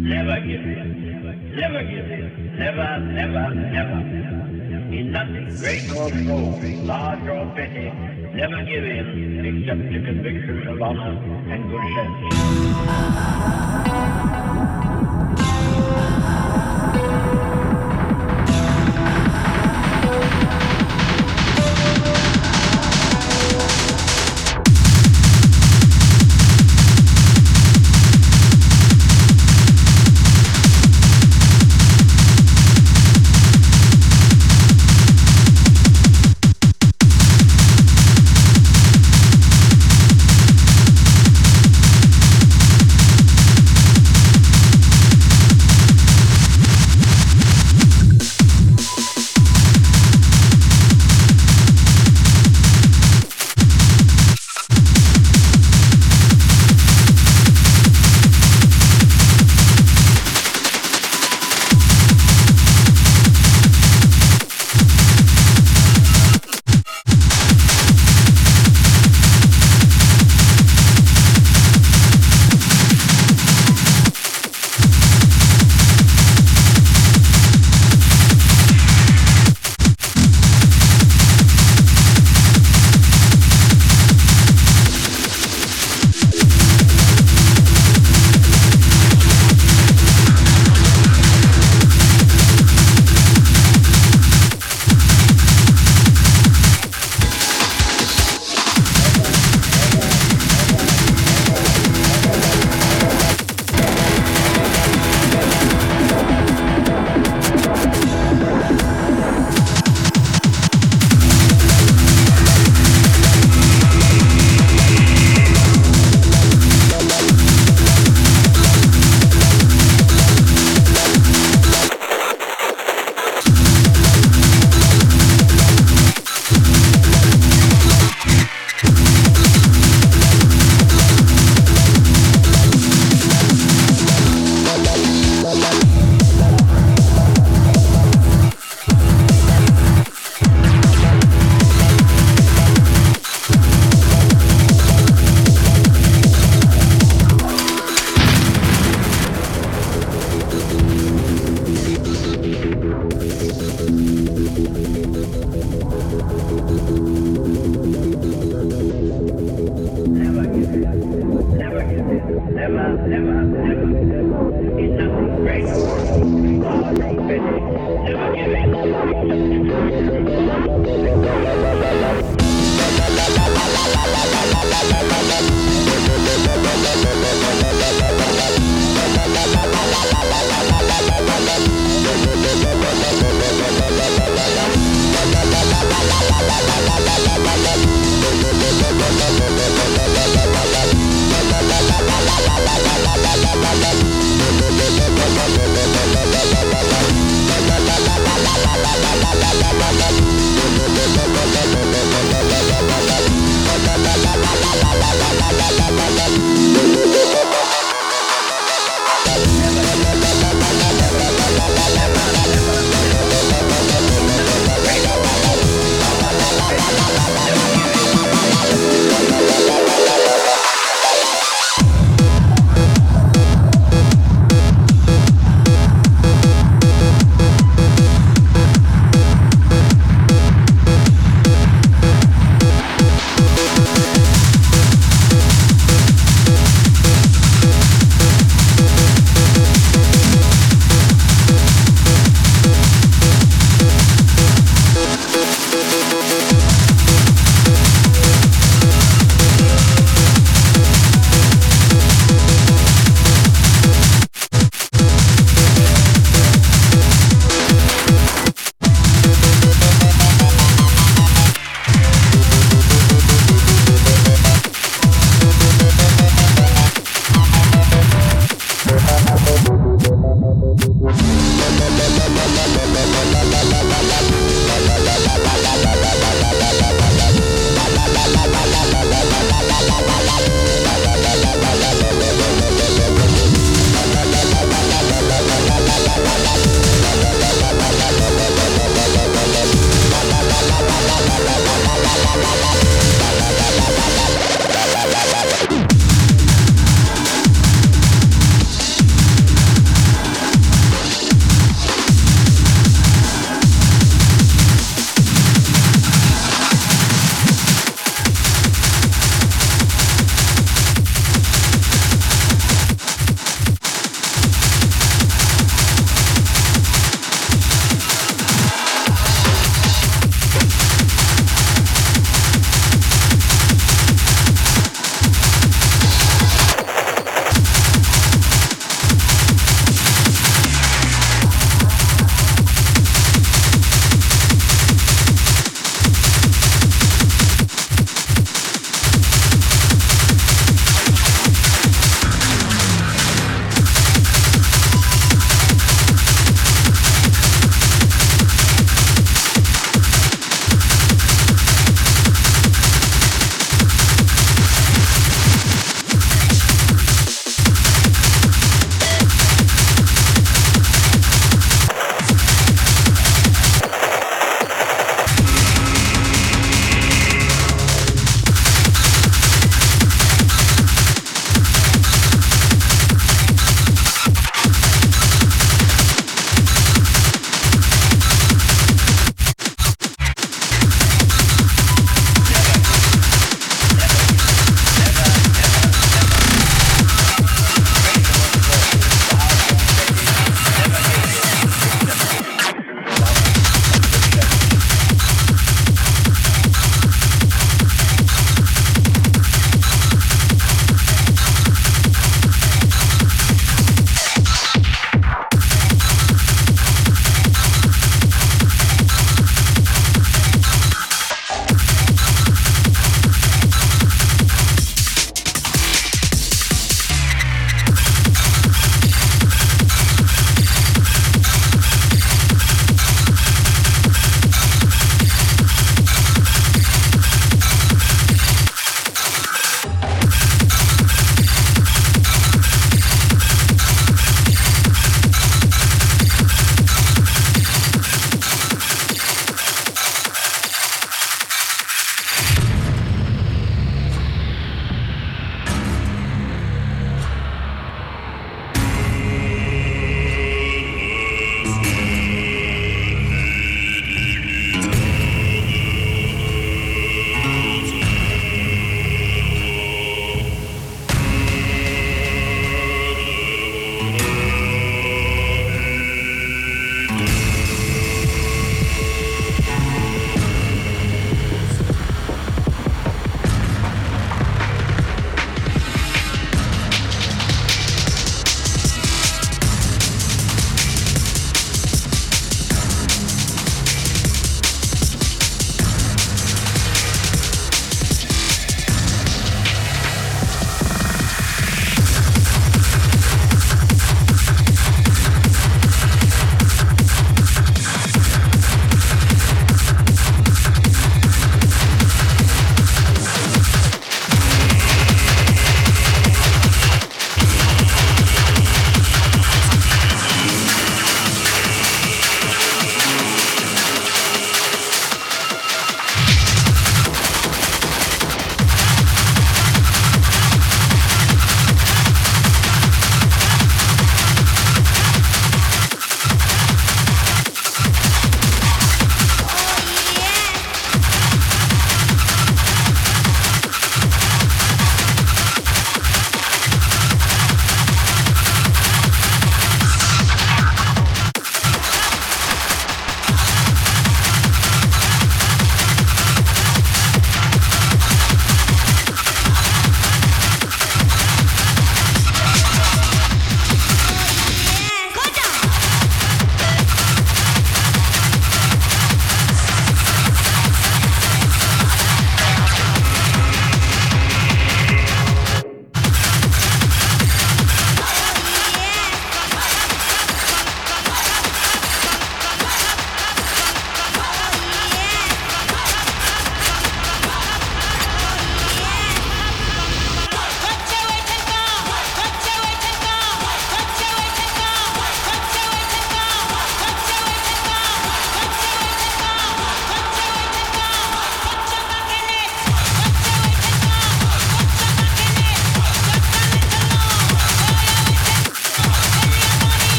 Never give in. Never give in. Never, never, never. In nothing great or small, large or petty, never give in except to conviction of honor and good sense.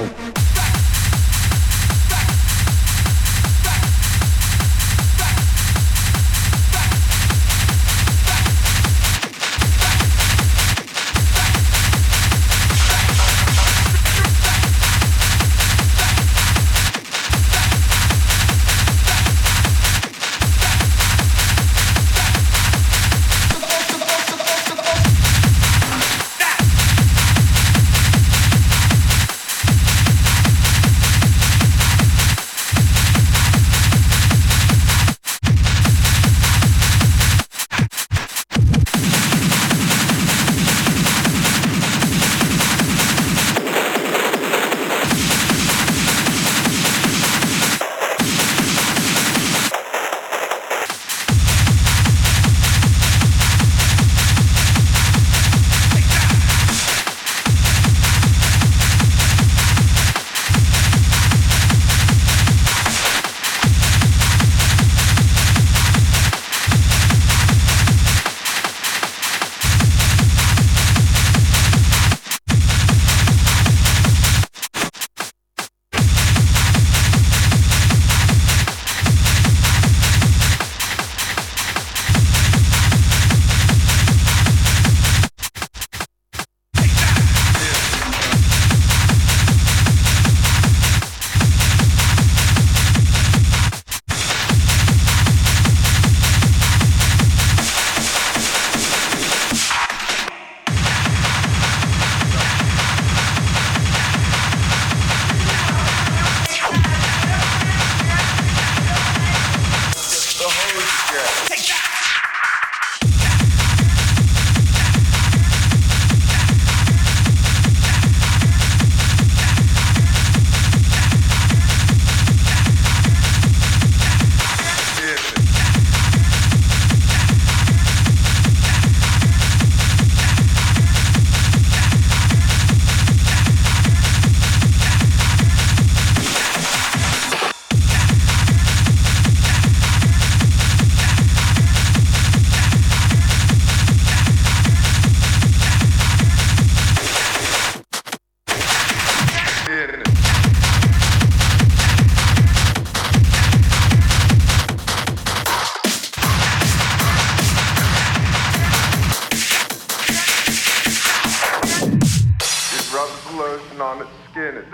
Oh.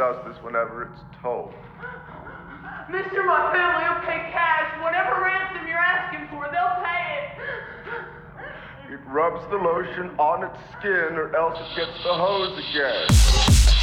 justice whenever it's told. Mister, my family will pay cash. Whatever ransom you're asking for, they'll pay it. It rubs the lotion on its skin, or else it gets the hose again.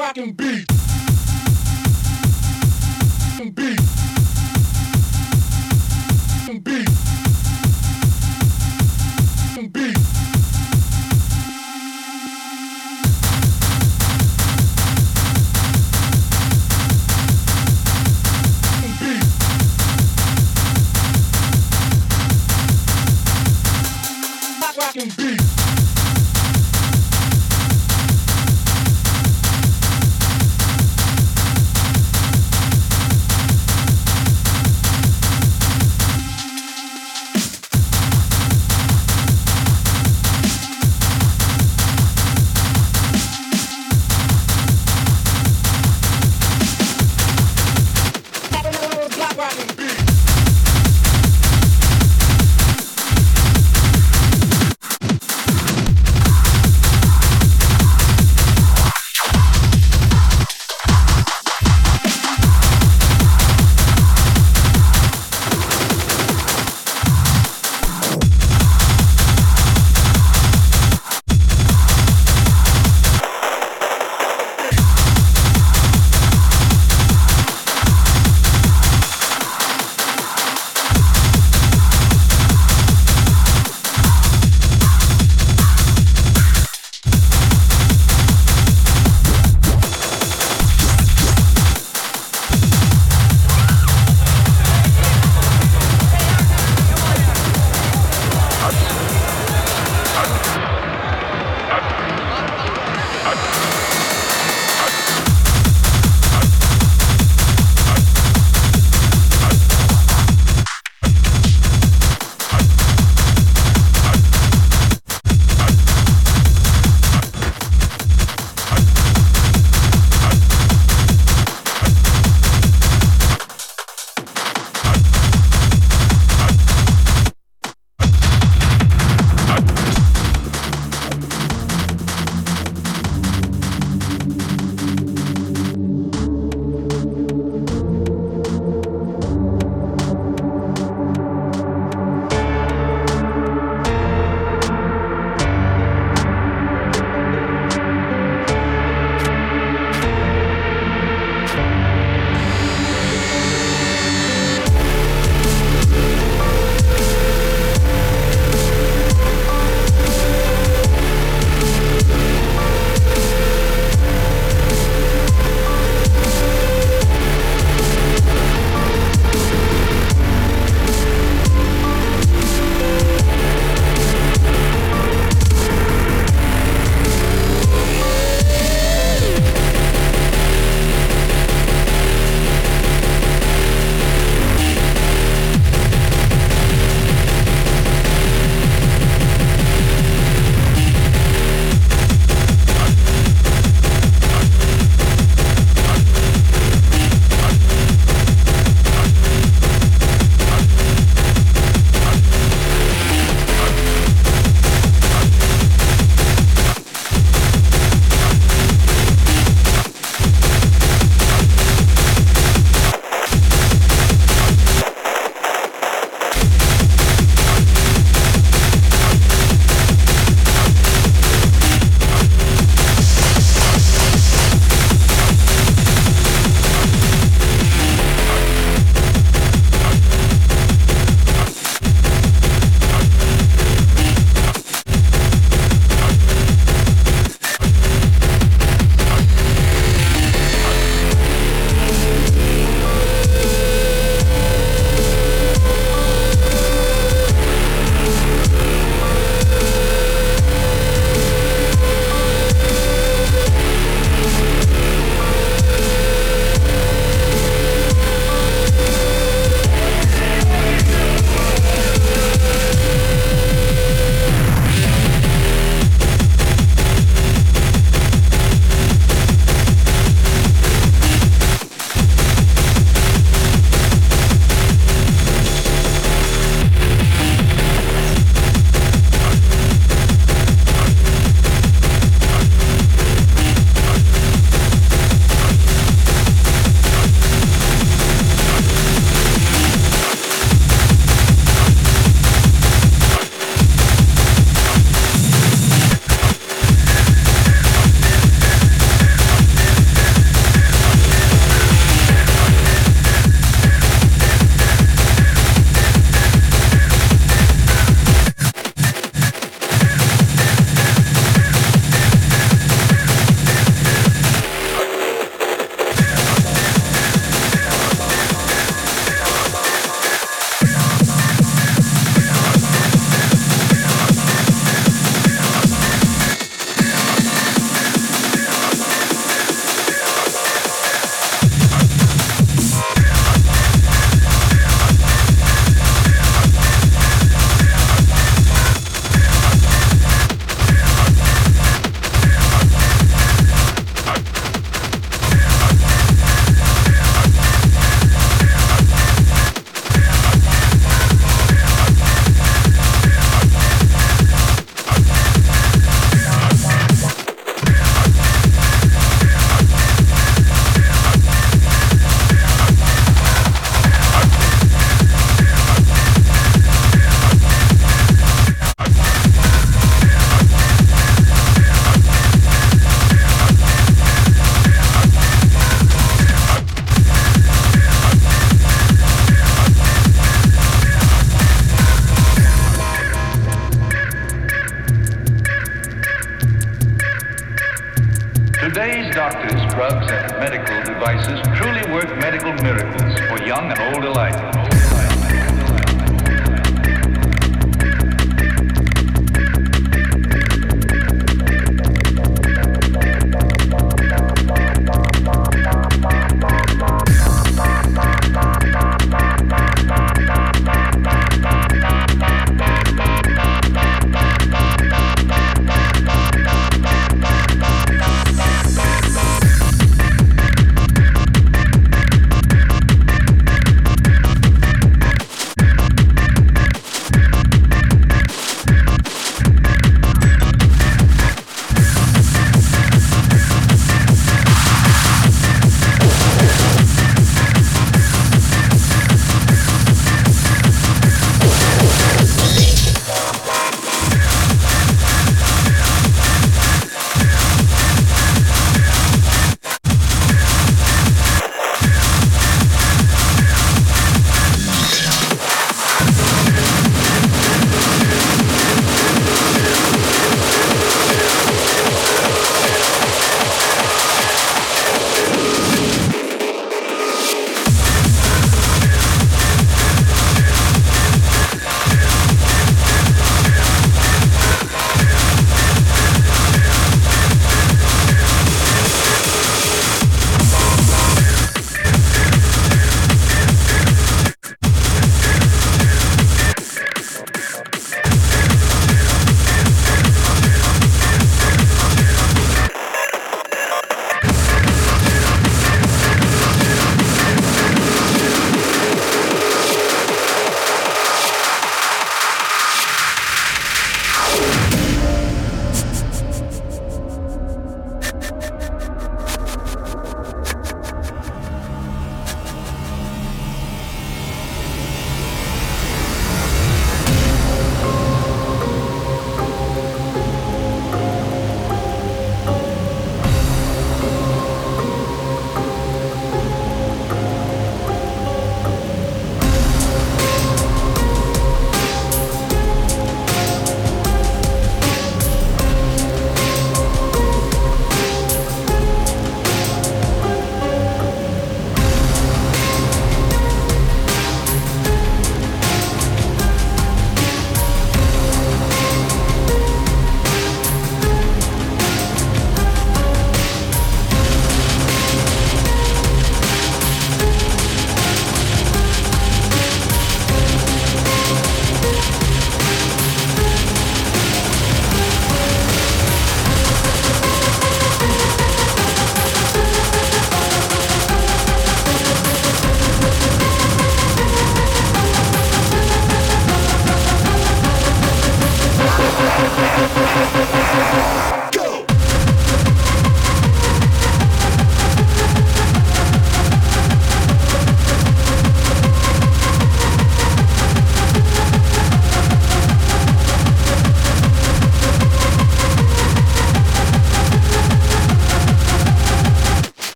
Rockin' beat.